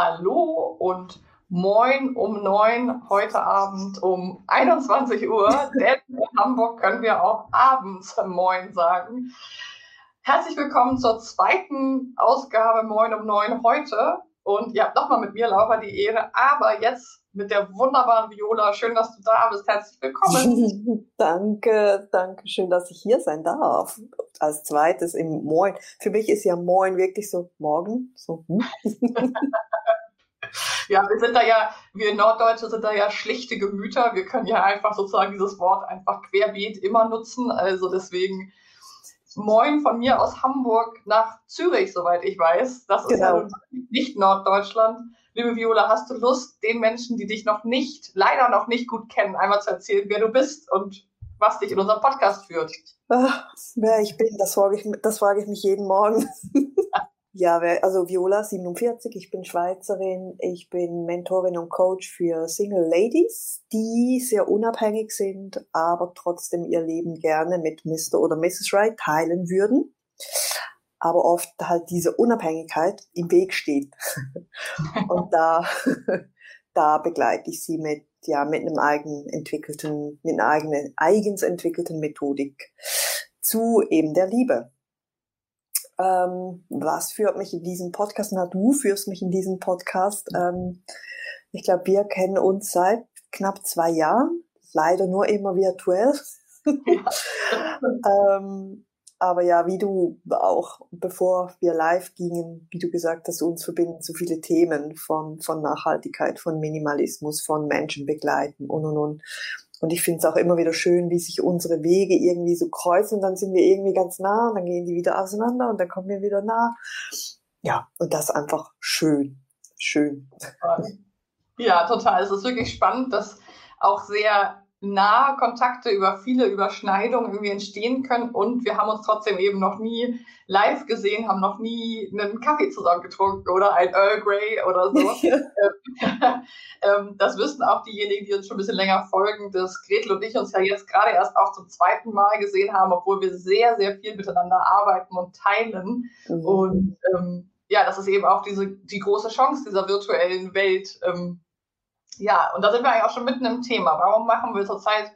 Hallo und moin um neun heute Abend um 21 Uhr, denn in Hamburg können wir auch abends moin sagen. Herzlich willkommen zur zweiten Ausgabe Moin um neun heute. Und ihr habt nochmal mit mir, Laura, die Ehre, aber jetzt mit der wunderbaren Viola. Schön, dass du da bist. Herzlich willkommen. danke, danke schön, dass ich hier sein darf. Als zweites im Moin. Für mich ist ja Moin wirklich so morgen. So. Hm? ja, wir sind da ja, wir Norddeutsche sind da ja schlichte Gemüter. Wir können ja einfach sozusagen dieses Wort einfach querbeet immer nutzen. Also deswegen Moin von mir aus Hamburg nach Zürich, soweit ich weiß. Das genau. ist ja nicht Norddeutschland. Liebe Viola, hast du Lust, den Menschen, die dich noch nicht, leider noch nicht gut kennen, einmal zu erzählen, wer du bist und was dich in unserem Podcast führt? Ach, wer ich bin, das frage ich, das frage ich mich jeden Morgen. Ja, also Viola, 47, ich bin Schweizerin, ich bin Mentorin und Coach für Single Ladies, die sehr unabhängig sind, aber trotzdem ihr Leben gerne mit Mr. oder Mrs. Right teilen würden, aber oft halt diese Unabhängigkeit im Weg steht. und da, da begleite ich sie mit, ja, mit einem eigen entwickelten, mit einer eigenen, eigens entwickelten Methodik zu eben der Liebe. Ähm, was führt mich in diesen Podcast? Na, du führst mich in diesen Podcast. Ähm, ich glaube, wir kennen uns seit knapp zwei Jahren, leider nur immer virtuell. ähm, aber ja, wie du auch, bevor wir live gingen, wie du gesagt hast, uns verbinden so viele Themen von, von Nachhaltigkeit, von Minimalismus, von Menschen begleiten und und und. Und ich finde es auch immer wieder schön, wie sich unsere Wege irgendwie so kreuzen. Dann sind wir irgendwie ganz nah und dann gehen die wieder auseinander und dann kommen wir wieder nah. Ja, und das einfach schön. Schön. Ja, total. Es ist wirklich spannend, dass auch sehr nahe Kontakte über viele Überschneidungen irgendwie entstehen können und wir haben uns trotzdem eben noch nie live gesehen, haben noch nie einen Kaffee zusammen getrunken oder ein Earl Grey oder so. Ähm, das wissen auch diejenigen, die uns schon ein bisschen länger folgen, dass Gretel und ich uns ja jetzt gerade erst auch zum zweiten Mal gesehen haben, obwohl wir sehr, sehr viel miteinander arbeiten und teilen. Mhm. Und ähm, ja, das ist eben auch diese, die große Chance dieser virtuellen Welt, ähm, ja, und da sind wir eigentlich auch schon mitten im Thema. Warum machen wir zurzeit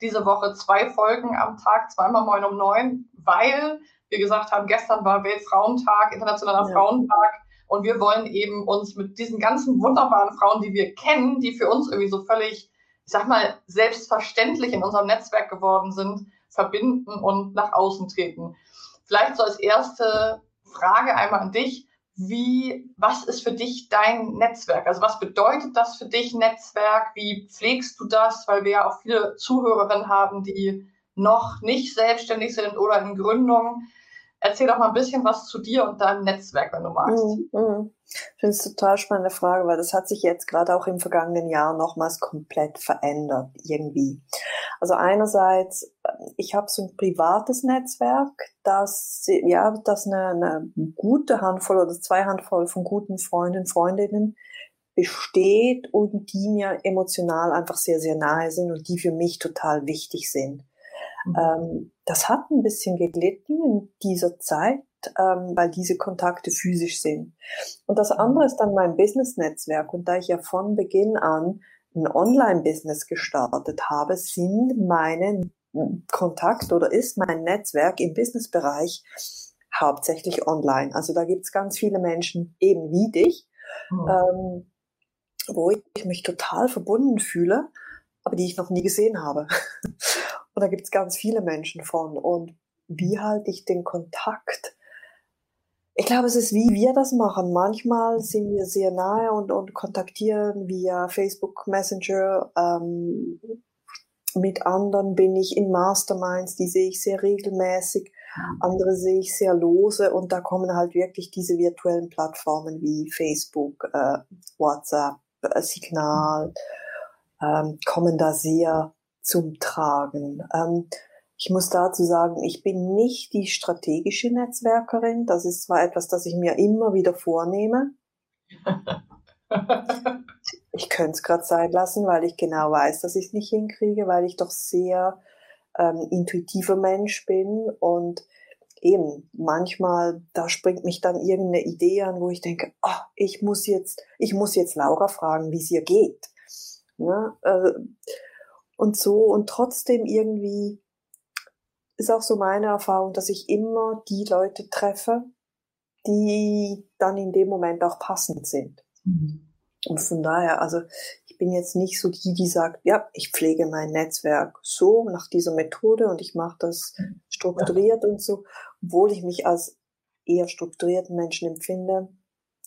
diese Woche zwei Folgen am Tag, zweimal neun um neun? Weil wir gesagt haben, gestern war Weltfrauentag, Internationaler ja. Frauentag. Und wir wollen eben uns mit diesen ganzen wunderbaren Frauen, die wir kennen, die für uns irgendwie so völlig, ich sag mal, selbstverständlich in unserem Netzwerk geworden sind, verbinden und nach außen treten. Vielleicht so als erste Frage einmal an dich wie, was ist für dich dein Netzwerk? Also was bedeutet das für dich Netzwerk? Wie pflegst du das? Weil wir ja auch viele Zuhörerinnen haben, die noch nicht selbstständig sind oder in Gründung. Erzähl doch mal ein bisschen was zu dir und deinem Netzwerk, wenn du magst. Mhm. mhm. Ich finde es total spannende Frage, weil das hat sich jetzt gerade auch im vergangenen Jahr nochmals komplett verändert, irgendwie. Also einerseits, ich habe so ein privates Netzwerk, das, ja, das eine, eine gute Handvoll oder zwei Handvoll von guten Freunden, Freundinnen besteht und die mir emotional einfach sehr, sehr nahe sind und die für mich total wichtig sind. Mhm. Ähm, das hat ein bisschen geglitten in dieser Zeit, ähm, weil diese Kontakte physisch sind. Und das andere ist dann mein Business-Netzwerk. Und da ich ja von Beginn an ein Online-Business gestartet habe, sind meine Kontakt oder ist mein Netzwerk im Business-Bereich hauptsächlich online. Also da gibt es ganz viele Menschen eben wie dich. Mhm. Ähm, wo ich mich total verbunden fühle, aber die ich noch nie gesehen habe. Und da gibt es ganz viele Menschen von. Und wie halte ich den Kontakt? Ich glaube, es ist wie wir das machen. Manchmal sind wir sehr nahe und, und kontaktieren via Facebook Messenger. Ähm, mit anderen bin ich in Masterminds, die sehe ich sehr regelmäßig. Mhm. Andere sehe ich sehr lose und da kommen halt wirklich diese virtuellen Plattformen wie Facebook, äh, WhatsApp, äh, Signal, ähm, kommen da sehr zum Tragen. Ähm, ich muss dazu sagen, ich bin nicht die strategische Netzwerkerin. Das ist zwar etwas, das ich mir immer wieder vornehme. ich könnte es gerade sein lassen, weil ich genau weiß, dass ich es nicht hinkriege, weil ich doch sehr ähm, intuitiver Mensch bin und eben manchmal da springt mich dann irgendeine Idee an, wo ich denke, oh, ich muss jetzt, ich muss jetzt Laura fragen, wie es ihr geht. Ja, äh, und so und trotzdem irgendwie ist auch so meine Erfahrung, dass ich immer die Leute treffe, die dann in dem Moment auch passend sind. Mhm. Und von daher, also ich bin jetzt nicht so die, die sagt, ja, ich pflege mein Netzwerk so nach dieser Methode und ich mache das strukturiert ja. und so, obwohl ich mich als eher strukturierten Menschen empfinde,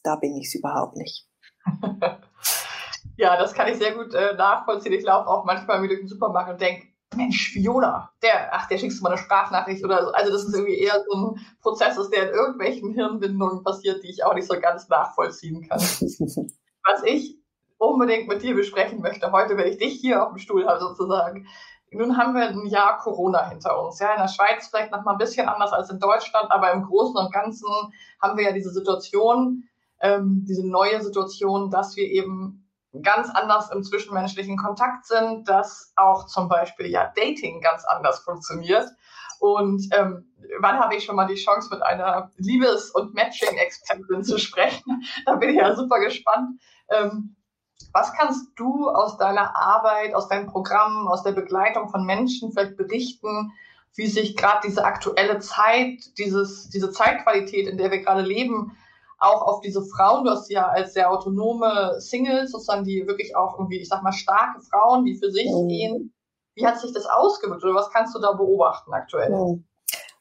da bin ich es überhaupt nicht. ja, das kann ich sehr gut äh, nachvollziehen. Ich laufe auch manchmal wieder den Supermarkt und denke, Mensch, Fiona, der, ach, der schickst du mal eine Sprachnachricht oder so. Also das ist irgendwie eher so ein Prozess, der in irgendwelchen Hirnbindungen passiert, die ich auch nicht so ganz nachvollziehen kann. Was ich unbedingt mit dir besprechen möchte, heute, wenn ich dich hier auf dem Stuhl habe sozusagen. Nun haben wir ein Jahr Corona hinter uns. Ja, in der Schweiz vielleicht noch mal ein bisschen anders als in Deutschland, aber im Großen und Ganzen haben wir ja diese Situation, ähm, diese neue Situation, dass wir eben ganz anders im zwischenmenschlichen Kontakt sind, dass auch zum Beispiel ja Dating ganz anders funktioniert. Und ähm, wann habe ich schon mal die Chance, mit einer Liebes- und Matching-Expertin zu sprechen? da bin ich ja super gespannt. Ähm, was kannst du aus deiner Arbeit, aus deinen Programmen, aus der Begleitung von Menschen vielleicht berichten, wie sich gerade diese aktuelle Zeit, dieses, diese Zeitqualität, in der wir gerade leben, auch auf diese Frauen, du hast sie ja als sehr autonome Singles, sozusagen, die wirklich auch irgendwie, ich sag mal, starke Frauen, die für sich mhm. gehen. Wie hat sich das ausgewirkt oder was kannst du da beobachten aktuell? Mhm.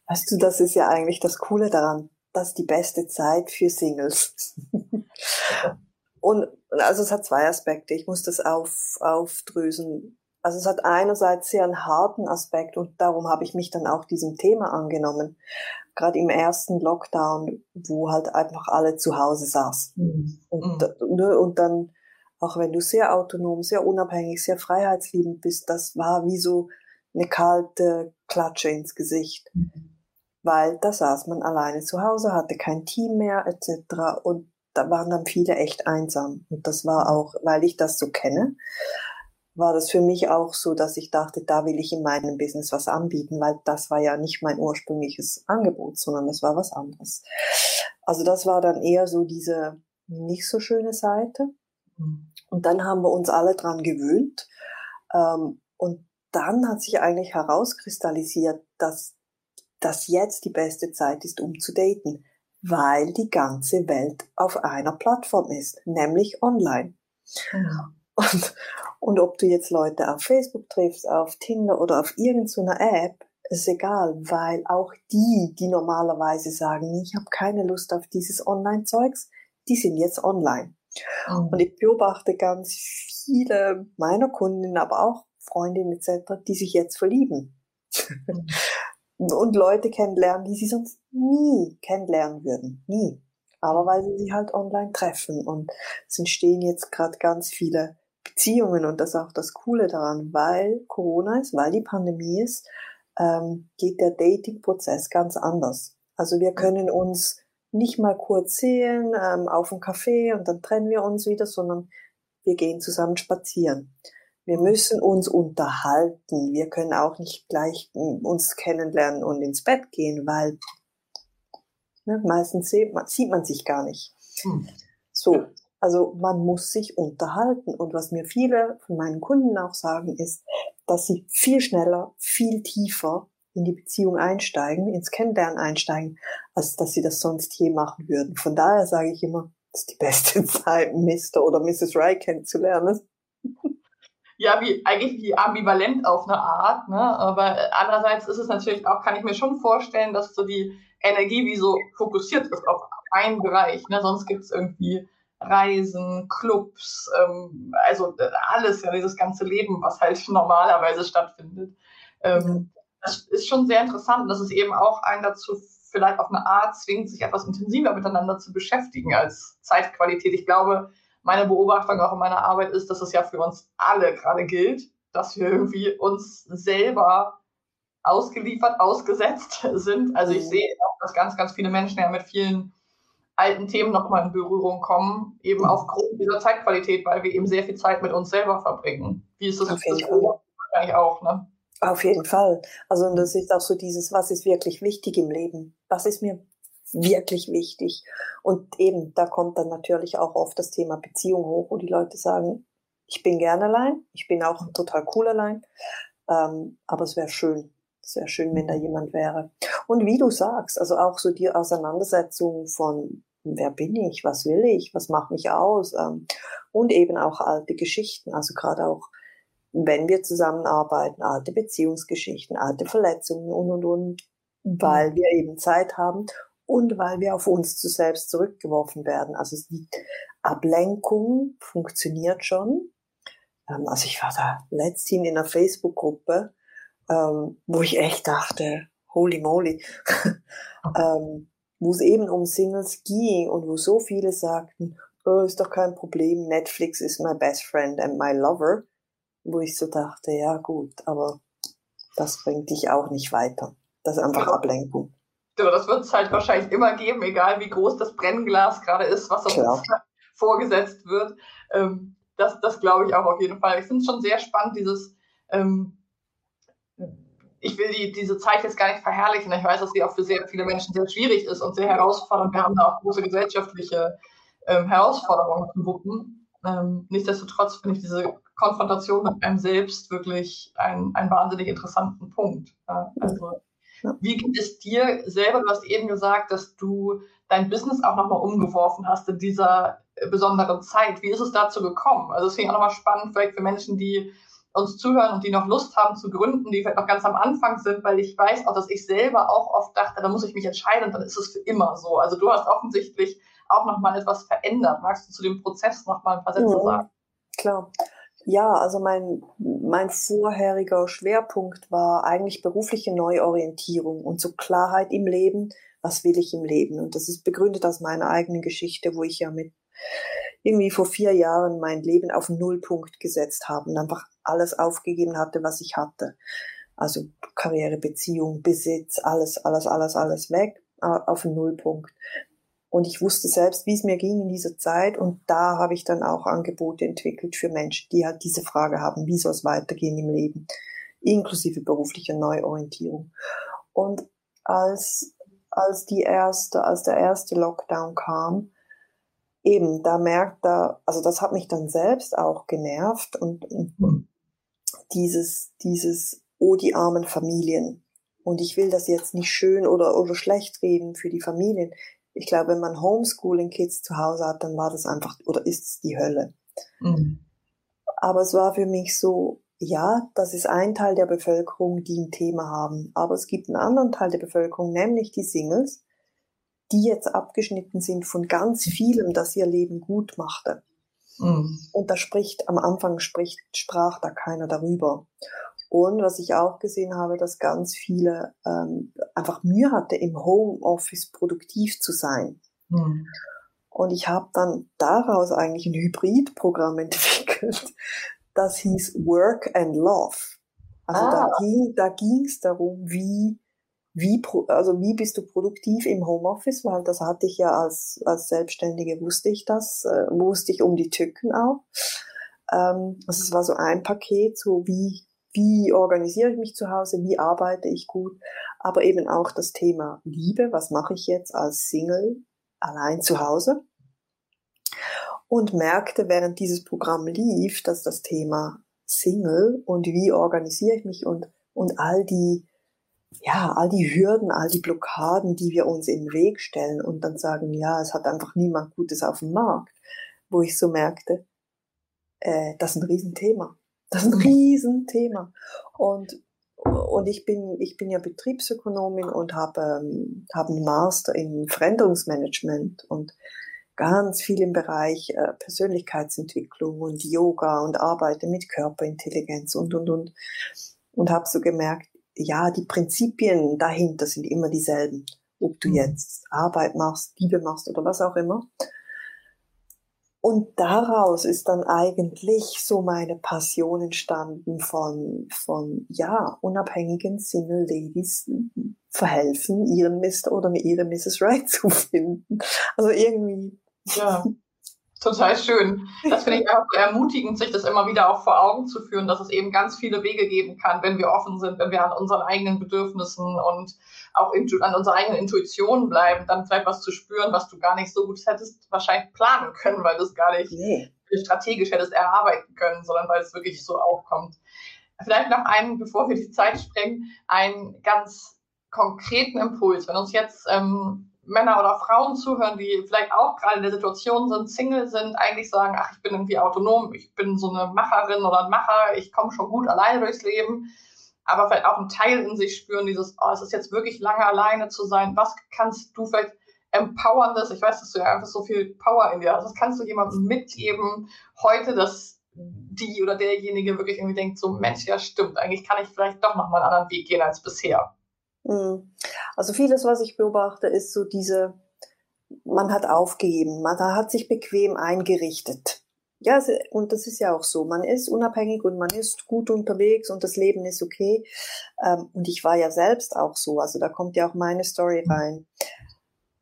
Weißt du, das ist ja eigentlich das Coole daran. Das ist die beste Zeit für Singles. Und also es hat zwei Aspekte. Ich muss das auf, aufdrösen. Also es hat einerseits sehr einen harten Aspekt und darum habe ich mich dann auch diesem Thema angenommen gerade im ersten Lockdown, wo halt einfach alle zu Hause saßen. Mhm. Und, mhm. ne, und dann, auch wenn du sehr autonom, sehr unabhängig, sehr freiheitsliebend bist, das war wie so eine kalte Klatsche ins Gesicht. Mhm. Weil da saß man alleine zu Hause, hatte kein Team mehr etc. Und da waren dann viele echt einsam. Und das war auch, weil ich das so kenne, war das für mich auch so, dass ich dachte, da will ich in meinem Business was anbieten, weil das war ja nicht mein ursprüngliches Angebot, sondern das war was anderes. Also das war dann eher so diese nicht so schöne Seite. Und dann haben wir uns alle dran gewöhnt. Ähm, und dann hat sich eigentlich herauskristallisiert, dass das jetzt die beste Zeit ist, um zu daten, weil die ganze Welt auf einer Plattform ist, nämlich online. Genau. Und, und ob du jetzt Leute auf Facebook triffst, auf Tinder oder auf irgendeiner App, ist egal, weil auch die, die normalerweise sagen, ich habe keine Lust auf dieses Online-Zeugs, die sind jetzt online. Mhm. Und ich beobachte ganz viele meiner Kundinnen, aber auch Freundinnen etc., die sich jetzt verlieben. Mhm. und Leute kennenlernen, die sie sonst nie kennenlernen würden. Nie. Aber weil sie sich halt online treffen. Und es entstehen jetzt gerade ganz viele Beziehungen und das ist auch das Coole daran, weil Corona ist, weil die Pandemie ist, ähm, geht der Dating-Prozess ganz anders. Also wir können uns nicht mal kurz sehen ähm, auf dem Café und dann trennen wir uns wieder, sondern wir gehen zusammen spazieren. Wir müssen uns unterhalten. Wir können auch nicht gleich hm, uns kennenlernen und ins Bett gehen, weil ne, meistens sieht man, sieht man sich gar nicht. Hm. So, also man muss sich unterhalten. Und was mir viele von meinen Kunden auch sagen, ist, dass sie viel schneller, viel tiefer in die Beziehung einsteigen, ins Kennenlernen einsteigen, als dass sie das sonst je machen würden. Von daher sage ich immer, Das ist die beste Zeit, Mr. oder Mrs. Ray kennenzulernen. Ja, wie, eigentlich wie ambivalent auf eine Art, ne? Aber andererseits ist es natürlich auch, kann ich mir schon vorstellen, dass so die Energie wie so fokussiert ist auf einen Bereich, ne? Sonst gibt es irgendwie Reisen, Clubs, ähm, also äh, alles, ja, dieses ganze Leben, was halt normalerweise stattfindet. Ähm, das ist schon sehr interessant. Das ist eben auch ein dazu vielleicht auf eine Art zwingt, sich etwas intensiver miteinander zu beschäftigen als Zeitqualität. Ich glaube, meine Beobachtung auch in meiner Arbeit ist, dass es ja für uns alle gerade gilt, dass wir irgendwie uns selber ausgeliefert, ausgesetzt sind. Also ich sehe auch, dass ganz, ganz viele Menschen ja mit vielen alten Themen nochmal in Berührung kommen, eben mhm. aufgrund dieser Zeitqualität, weil wir eben sehr viel Zeit mit uns selber verbringen. Wie ist das? Auf jeden Fall. Wahrscheinlich auch, ne? Auf jeden Fall. Also das ist auch so dieses, was ist wirklich wichtig im Leben? Was ist mir wirklich wichtig? Und eben, da kommt dann natürlich auch oft das Thema Beziehung hoch, wo die Leute sagen, ich bin gern allein, ich bin auch total cool allein, ähm, aber es wäre schön, es wäre schön, wenn da jemand wäre. Und wie du sagst, also auch so die Auseinandersetzung von wer bin ich, was will ich, was macht mich aus ähm, und eben auch alte Geschichten, also gerade auch wenn wir zusammenarbeiten, alte Beziehungsgeschichten, alte Verletzungen und und und, weil wir eben Zeit haben und weil wir auf uns zu selbst zurückgeworfen werden. Also die Ablenkung funktioniert schon. Ähm, also ich war da letzthin in einer Facebook-Gruppe, ähm, wo ich echt dachte, holy moly, ähm, wo es eben um Singles ging und wo so viele sagten, oh, ist doch kein Problem, Netflix ist my best friend and my lover wo ich so dachte, ja gut, aber das bringt dich auch nicht weiter. Das ist einfach Ablenkung. Ja, das wird es halt wahrscheinlich immer geben, egal wie groß das Brennglas gerade ist, was uns vorgesetzt wird. Ähm, das das glaube ich auch auf jeden Fall. Ich finde es schon sehr spannend, dieses, ähm, ich will die, diese Zeit jetzt gar nicht verherrlichen. Ich weiß, dass sie auch für sehr viele Menschen sehr schwierig ist und sehr herausfordernd. Wir haben da auch große gesellschaftliche ähm, Herausforderungen zu wuppen. Ähm, nichtsdestotrotz finde ich diese Konfrontation mit einem selbst wirklich ein, einen wahnsinnig interessanten Punkt. Ja, also, wie geht es dir selber? Du hast eben gesagt, dass du dein Business auch nochmal umgeworfen hast in dieser besonderen Zeit. Wie ist es dazu gekommen? Also, es finde ich auch nochmal spannend, vielleicht für Menschen, die uns zuhören und die noch Lust haben zu gründen, die vielleicht noch ganz am Anfang sind, weil ich weiß auch, dass ich selber auch oft dachte, da muss ich mich entscheiden und dann ist es für immer so. Also du hast offensichtlich auch nochmal etwas verändert. Magst du zu dem Prozess nochmal ein paar Sätze ja, sagen? Klar. Ja, also mein, mein vorheriger Schwerpunkt war eigentlich berufliche Neuorientierung und so Klarheit im Leben. Was will ich im Leben? Und das ist begründet aus meiner eigenen Geschichte, wo ich ja mit irgendwie vor vier Jahren mein Leben auf Nullpunkt gesetzt habe und einfach alles aufgegeben hatte, was ich hatte. Also Karriere, Beziehung, Besitz, alles, alles, alles, alles weg auf Nullpunkt. Und ich wusste selbst, wie es mir ging in dieser Zeit. Und da habe ich dann auch Angebote entwickelt für Menschen, die halt diese Frage haben, wie soll es weitergehen im Leben, inklusive beruflicher Neuorientierung. Und als, als die erste, als der erste Lockdown kam, eben, da merkt er, also das hat mich dann selbst auch genervt und, und dieses, dieses, oh, die armen Familien. Und ich will das jetzt nicht schön oder, oder schlecht reden für die Familien ich glaube, wenn man Homeschooling-Kids zu Hause hat, dann war das einfach oder ist es die Hölle. Mhm. Aber es war für mich so, ja, das ist ein Teil der Bevölkerung, die ein Thema haben. Aber es gibt einen anderen Teil der Bevölkerung, nämlich die Singles, die jetzt abgeschnitten sind von ganz vielem, das ihr Leben gut machte. Mhm. Und da spricht, am Anfang spricht, sprach da keiner darüber. Und was ich auch gesehen habe, dass ganz viele ähm, einfach Mühe hatte, im Homeoffice produktiv zu sein. Mhm. Und ich habe dann daraus eigentlich ein Hybridprogramm entwickelt, das hieß Work and Love. Also ah. da ging da ging's darum, wie wie also wie bist du produktiv im Homeoffice, weil das hatte ich ja als als Selbstständige wusste ich das, äh, wusste ich um die Tücken auch. Ähm, also es war so ein Paket, so wie wie organisiere ich mich zu Hause, wie arbeite ich gut, aber eben auch das Thema Liebe, was mache ich jetzt als Single allein zu Hause und merkte, während dieses Programm lief, dass das Thema Single und wie organisiere ich mich und, und all die ja, all die Hürden, all die Blockaden, die wir uns in den Weg stellen und dann sagen, ja, es hat einfach niemand Gutes auf dem Markt, wo ich so merkte, äh, das ist ein Riesenthema. Das ist ein Riesenthema. Und, und ich bin, ich bin ja Betriebsökonomin und habe, ähm, habe einen Master in Veränderungsmanagement und ganz viel im Bereich äh, Persönlichkeitsentwicklung und Yoga und arbeite mit Körperintelligenz und, und, und. Und habe so gemerkt, ja, die Prinzipien dahinter sind immer dieselben. Ob du mhm. jetzt Arbeit machst, Liebe machst oder was auch immer. Und daraus ist dann eigentlich so meine Passion entstanden von, von, ja, unabhängigen Single Ladies verhelfen, ihren Mr. oder ihre Mrs. Right zu finden. Also irgendwie ja, total schön. Das finde ich auch ermutigend, sich das immer wieder auch vor Augen zu führen, dass es eben ganz viele Wege geben kann, wenn wir offen sind, wenn wir an unseren eigenen Bedürfnissen und auch an unserer eigenen Intuition bleiben, dann vielleicht was zu spüren, was du gar nicht so gut hättest wahrscheinlich planen können, weil du es gar nicht nee. strategisch hättest erarbeiten können, sondern weil es wirklich so aufkommt. Vielleicht noch einen, bevor wir die Zeit sprengen, einen ganz konkreten Impuls. Wenn uns jetzt ähm, Männer oder Frauen zuhören, die vielleicht auch gerade in der Situation sind, Single sind, eigentlich sagen, ach, ich bin irgendwie autonom, ich bin so eine Macherin oder ein Macher, ich komme schon gut alleine durchs Leben, aber vielleicht auch einen Teil in sich spüren, dieses, oh, es ist jetzt wirklich lange alleine zu sein, was kannst du vielleicht empowerndes, ich weiß, dass du ja einfach so viel Power in dir hast, was kannst du jemandem mitgeben heute, dass die oder derjenige wirklich irgendwie denkt, so Mensch, ja stimmt, eigentlich kann ich vielleicht doch nochmal einen anderen Weg gehen als bisher. Mhm. Also vieles, was ich beobachte, ist so diese, man hat aufgegeben, man hat sich bequem eingerichtet. Ja, und das ist ja auch so. Man ist unabhängig und man ist gut unterwegs und das Leben ist okay. Ähm, und ich war ja selbst auch so. Also da kommt ja auch meine Story rein.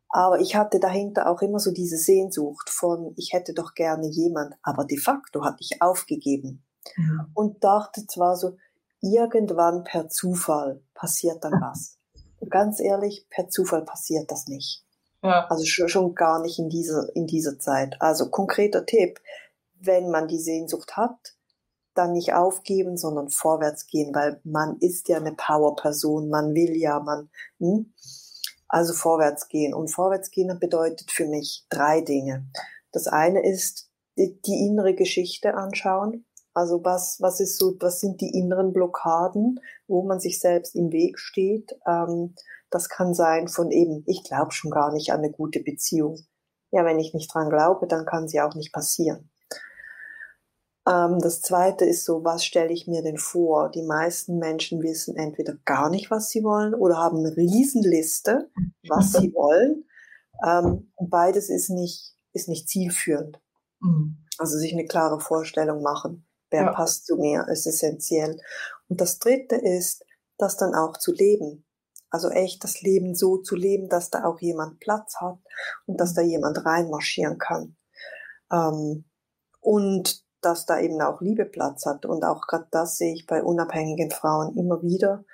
Aber ich hatte dahinter auch immer so diese Sehnsucht von, ich hätte doch gerne jemand. Aber de facto hatte ich aufgegeben. Ja. Und dachte zwar so, irgendwann per Zufall passiert dann was. Und ganz ehrlich, per Zufall passiert das nicht. Ja. Also schon, gar nicht in dieser, in dieser Zeit. Also konkreter Tipp, wenn man die Sehnsucht hat, dann nicht aufgeben, sondern vorwärts gehen, weil man ist ja eine Power-Person, man will ja, man, hm? also vorwärts gehen. Und vorwärts gehen bedeutet für mich drei Dinge. Das eine ist die, die innere Geschichte anschauen. Also was, was ist so, was sind die inneren Blockaden, wo man sich selbst im Weg steht? Ähm, das kann sein von eben, ich glaube schon gar nicht an eine gute Beziehung. Ja, wenn ich nicht dran glaube, dann kann sie auch nicht passieren. Ähm, das zweite ist so, was stelle ich mir denn vor? Die meisten Menschen wissen entweder gar nicht, was sie wollen oder haben eine Riesenliste, was sie wollen. Ähm, beides ist nicht, ist nicht zielführend. Mhm. Also sich eine klare Vorstellung machen. Wer ja. passt zu mir, ist essentiell. Und das dritte ist, das dann auch zu leben. Also echt das Leben so zu leben, dass da auch jemand Platz hat und dass da jemand reinmarschieren kann. Ähm, und dass da eben auch Liebe Platz hat. Und auch gerade das sehe ich bei unabhängigen Frauen immer wieder.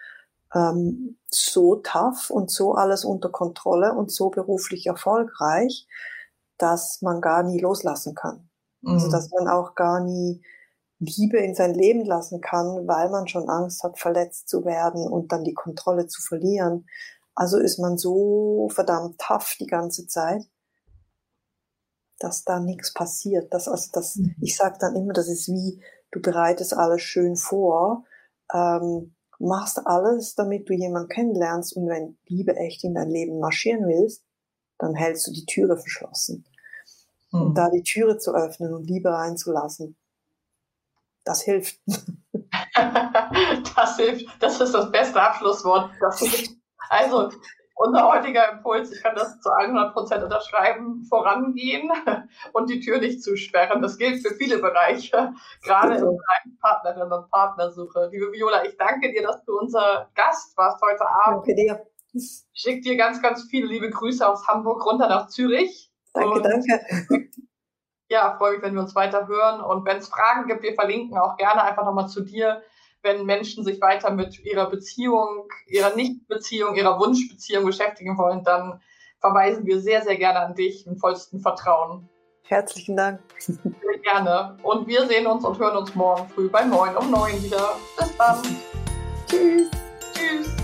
Ähm, so tough und so alles unter Kontrolle und so beruflich erfolgreich, dass man gar nie loslassen kann. Also mhm. Also dass man auch gar nie Liebe in sein Leben lassen kann, weil man schon Angst hat, verletzt zu werden und dann die Kontrolle zu verlieren. Also ist man so verdammt tough die ganze Zeit, dass da nichts passiert. Das, also das, mhm. ich sage dann immer, das ist wie, du bereitest alles schön vor, ähm, machst alles, damit du jemanden kennenlernst und wenn Liebe echt in dein Leben marschieren willst, dann hältst du die Türe verschlossen. Mhm. Und da die Türe zu öffnen und Liebe reinzulassen, das hilft. das hilft. Das ist das beste Abschlusswort. also, unser heutiger Impuls, ich kann das zu 100 Prozent unterschreiben, vorangehen und die Tür nicht zusperren. Das gilt für viele Bereiche, gerade im Bereich Partnerin und Partnersuche. Liebe Viola, ich danke dir, dass du unser Gast warst heute Abend. Danke dir. Ich schicke dir ganz, ganz viele liebe Grüße aus Hamburg runter nach Zürich. Danke, danke ja, freue mich, wenn wir uns weiter hören. Und wenn es Fragen gibt, wir verlinken auch gerne einfach nochmal zu dir, wenn Menschen sich weiter mit ihrer Beziehung, ihrer Nichtbeziehung, ihrer Wunschbeziehung beschäftigen wollen, dann verweisen wir sehr, sehr gerne an dich im vollsten Vertrauen. Herzlichen Dank. Sehr gerne. Und wir sehen uns und hören uns morgen früh bei 9 um 9 wieder. Bis dann. Tschüss. Tschüss.